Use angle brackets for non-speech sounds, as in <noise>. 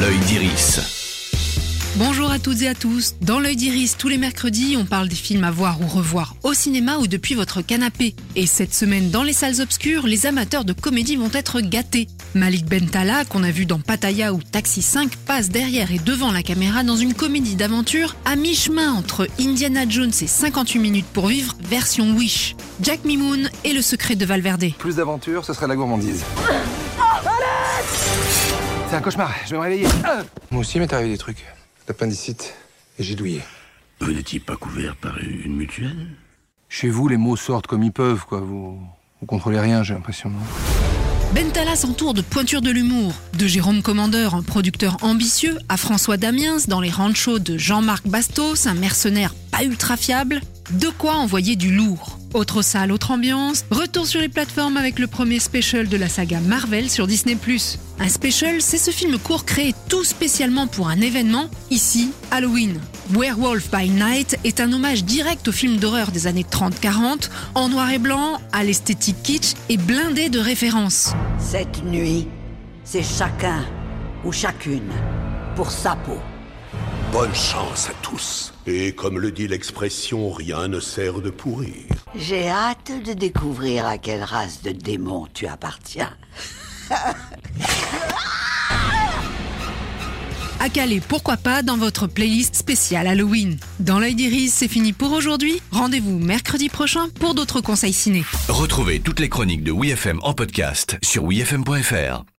l'œil d'Iris. Bonjour à toutes et à tous. Dans l'œil d'Iris, tous les mercredis, on parle des films à voir ou revoir au cinéma ou depuis votre canapé. Et cette semaine, dans les salles obscures, les amateurs de comédie vont être gâtés. Malik Bentala, qu'on a vu dans Pattaya ou Taxi 5, passe derrière et devant la caméra dans une comédie d'aventure à mi-chemin entre Indiana Jones et 58 minutes pour vivre version Wish. Jack Mimoun et le secret de Valverde. Plus d'aventure, ce serait la gourmandise. C'est un cauchemar, je vais me réveiller. Moi aussi, il m'est arrivé des trucs. L'appendicite, et j'ai douillé. Vous n'étiez pas couvert par une mutuelle? Chez vous, les mots sortent comme ils peuvent, quoi. Vous, vous contrôlez rien, j'ai l'impression. non? Bentala s'entoure de pointures de l'humour, de Jérôme Commandeur, un producteur ambitieux, à François Damiens dans les ranchos de Jean-Marc Bastos, un mercenaire pas ultra fiable. De quoi envoyer du lourd. Autre salle, autre ambiance. Retour sur les plateformes avec le premier special de la saga Marvel sur Disney+. Un special, c'est ce film court créé tout spécialement pour un événement, ici, Halloween. Werewolf by Night est un hommage direct au film d'horreur des années 30-40, en noir et blanc, à l'esthétique kitsch et blindé de références. Cette nuit, c'est chacun ou chacune pour sa peau. Bonne chance à tous. Et comme le dit l'expression, rien ne sert de pourrir. J'ai hâte de découvrir à quelle race de démons tu appartiens. <laughs> À caler, pourquoi pas, dans votre playlist spéciale Halloween. Dans l'œil d'Iris, c'est fini pour aujourd'hui. Rendez-vous mercredi prochain pour d'autres conseils ciné. Retrouvez toutes les chroniques de WeFM en podcast sur wefm.fr.